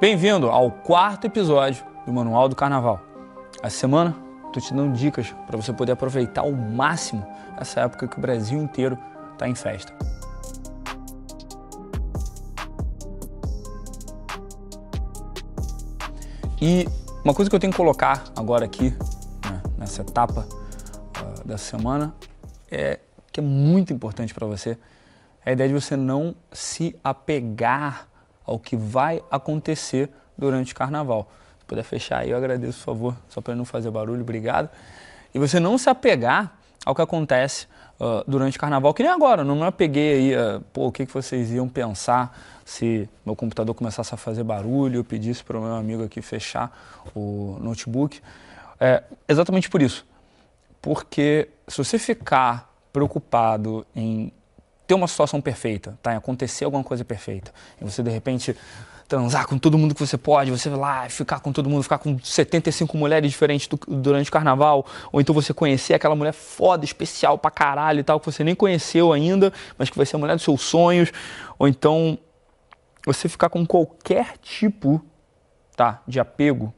Bem-vindo ao quarto episódio do Manual do Carnaval. Essa semana estou te dando dicas para você poder aproveitar ao máximo essa época que o Brasil inteiro está em festa. E uma coisa que eu tenho que colocar agora aqui, né, nessa etapa uh, dessa semana, é que é muito importante para você, é a ideia de você não se apegar ao que vai acontecer durante o carnaval. Se puder fechar aí, eu agradeço, por favor, só para não fazer barulho, obrigado. E você não se apegar ao que acontece uh, durante o carnaval, que nem agora, não me apeguei aí, uh, pô, o que, que vocês iam pensar se meu computador começasse a fazer barulho, eu pedisse para o meu amigo aqui fechar o notebook. É exatamente por isso. Porque se você ficar preocupado em ter uma situação perfeita, tá? Em acontecer alguma coisa perfeita. E você, de repente, transar com todo mundo que você pode, você vai lá ficar com todo mundo, ficar com 75 mulheres diferentes do, durante o carnaval, ou então você conhecer aquela mulher foda, especial pra caralho e tal, que você nem conheceu ainda, mas que vai ser a mulher dos seus sonhos, ou então você ficar com qualquer tipo, tá, de apego,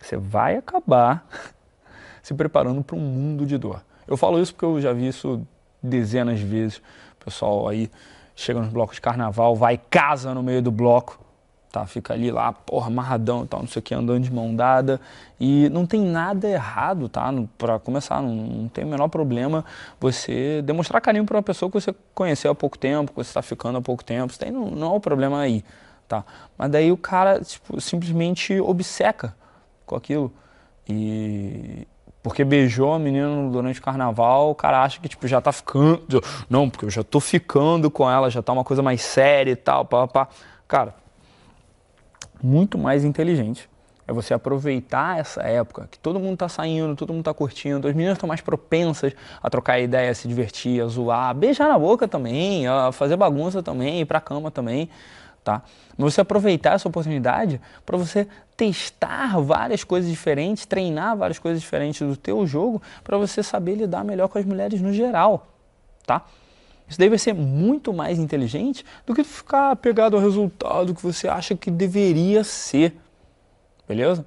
você vai acabar se preparando para um mundo de dor. Eu falo isso porque eu já vi isso dezenas de vezes. O pessoal aí chega nos blocos de carnaval, vai casa no meio do bloco, tá? Fica ali lá, porra, amarradão e tal, não sei o que, andando de mão dada. E não tem nada errado, tá? Para começar, não, não, tem o menor problema você demonstrar carinho para uma pessoa que você conheceu há pouco tempo, que você está ficando há pouco tempo. Isso não, não é o problema aí, tá? Mas daí o cara tipo, simplesmente obceca com aquilo. E, porque beijou a menina durante o carnaval, o cara acha que tipo, já tá ficando. Não, porque eu já tô ficando com ela, já tá uma coisa mais séria e tal, pá, pá. Cara, muito mais inteligente é você aproveitar essa época que todo mundo tá saindo, todo mundo tá curtindo, as meninas estão mais propensas a trocar ideia, a se divertir, a zoar, a beijar na boca também, a fazer bagunça também, ir pra cama também tá? Mas você aproveitar essa oportunidade para você testar várias coisas diferentes, treinar várias coisas diferentes do teu jogo para você saber lidar melhor com as mulheres no geral, tá? Isso daí vai ser muito mais inteligente do que ficar pegado ao resultado que você acha que deveria ser, beleza?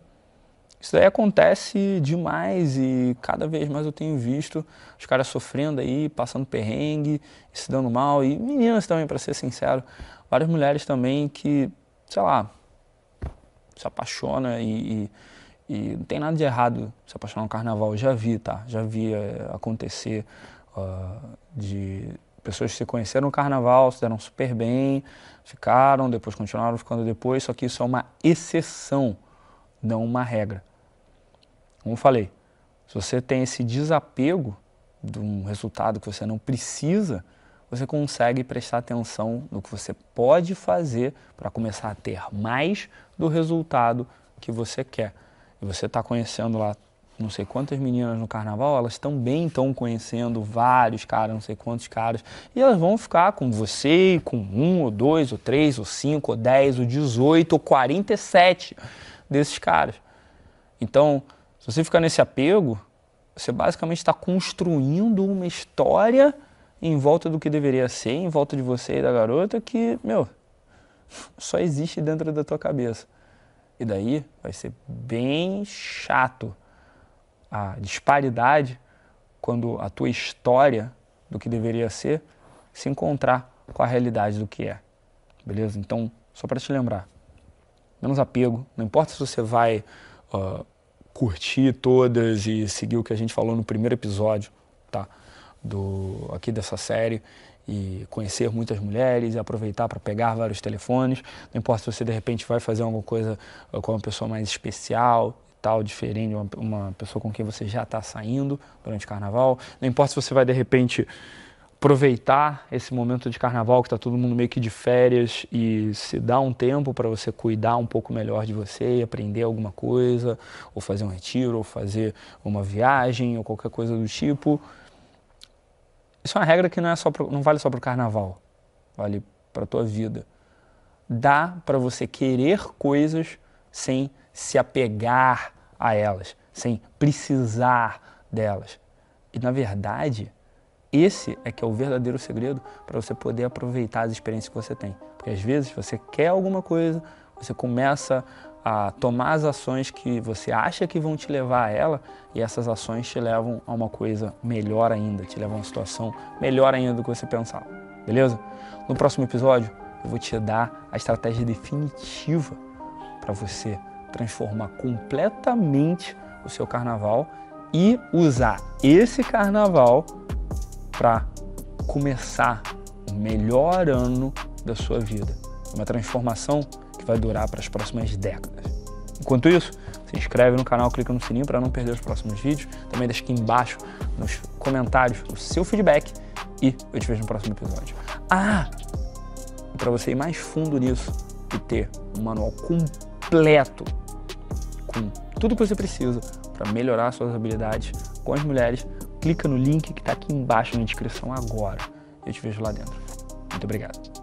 Isso daí acontece demais e cada vez mais eu tenho visto os caras sofrendo aí, passando perrengue, se dando mal e meninas também, para ser sincero, várias mulheres também que, sei lá, se apaixona e, e, e não tem nada de errado se apaixonar no carnaval. Já vi, tá? Já vi é, acontecer uh, de pessoas que se conheceram no carnaval, se deram super bem, ficaram, depois continuaram ficando depois, só que isso é uma exceção, não uma regra. Como eu falei, se você tem esse desapego de um resultado que você não precisa, você consegue prestar atenção no que você pode fazer para começar a ter mais do resultado que você quer. E você está conhecendo lá não sei quantas meninas no carnaval, elas também estão conhecendo vários caras, não sei quantos caras, e elas vão ficar com você, com um, ou dois, ou três, ou cinco, ou dez, ou dezoito, ou quarenta e sete desses caras. Então, se você ficar nesse apego, você basicamente está construindo uma história em volta do que deveria ser, em volta de você e da garota, que, meu, só existe dentro da tua cabeça. E daí vai ser bem chato a disparidade quando a tua história do que deveria ser se encontrar com a realidade do que é. Beleza? Então, só para te lembrar, menos apego, não importa se você vai uh, curtir todas e seguir o que a gente falou no primeiro episódio, tá? Do, aqui dessa série e conhecer muitas mulheres e aproveitar para pegar vários telefones. Não importa se você de repente vai fazer alguma coisa com uma pessoa mais especial tal, diferente, uma, uma pessoa com quem você já está saindo durante o carnaval. Não importa se você vai de repente aproveitar esse momento de carnaval que está todo mundo meio que de férias e se dar um tempo para você cuidar um pouco melhor de você aprender alguma coisa, ou fazer um retiro, ou fazer uma viagem, ou qualquer coisa do tipo. Isso é uma regra que não, é só pro, não vale só para o carnaval, vale para a tua vida. Dá para você querer coisas sem se apegar a elas, sem precisar delas. E na verdade, esse é que é o verdadeiro segredo para você poder aproveitar as experiências que você tem. Porque às vezes você quer alguma coisa, você começa a tomar as ações que você acha que vão te levar a ela e essas ações te levam a uma coisa melhor ainda, te levam a uma situação melhor ainda do que você pensava, beleza? No próximo episódio eu vou te dar a estratégia definitiva para você transformar completamente o seu carnaval e usar esse carnaval para começar o melhor ano da sua vida. Uma transformação vai durar para as próximas décadas. Enquanto isso, se inscreve no canal, clica no sininho para não perder os próximos vídeos. Também deixa aqui embaixo nos comentários o seu feedback e eu te vejo no próximo episódio. Ah! Para você ir mais fundo nisso e ter um manual completo com tudo que você precisa para melhorar suas habilidades com as mulheres, clica no link que está aqui embaixo na descrição agora. Eu te vejo lá dentro. Muito obrigado.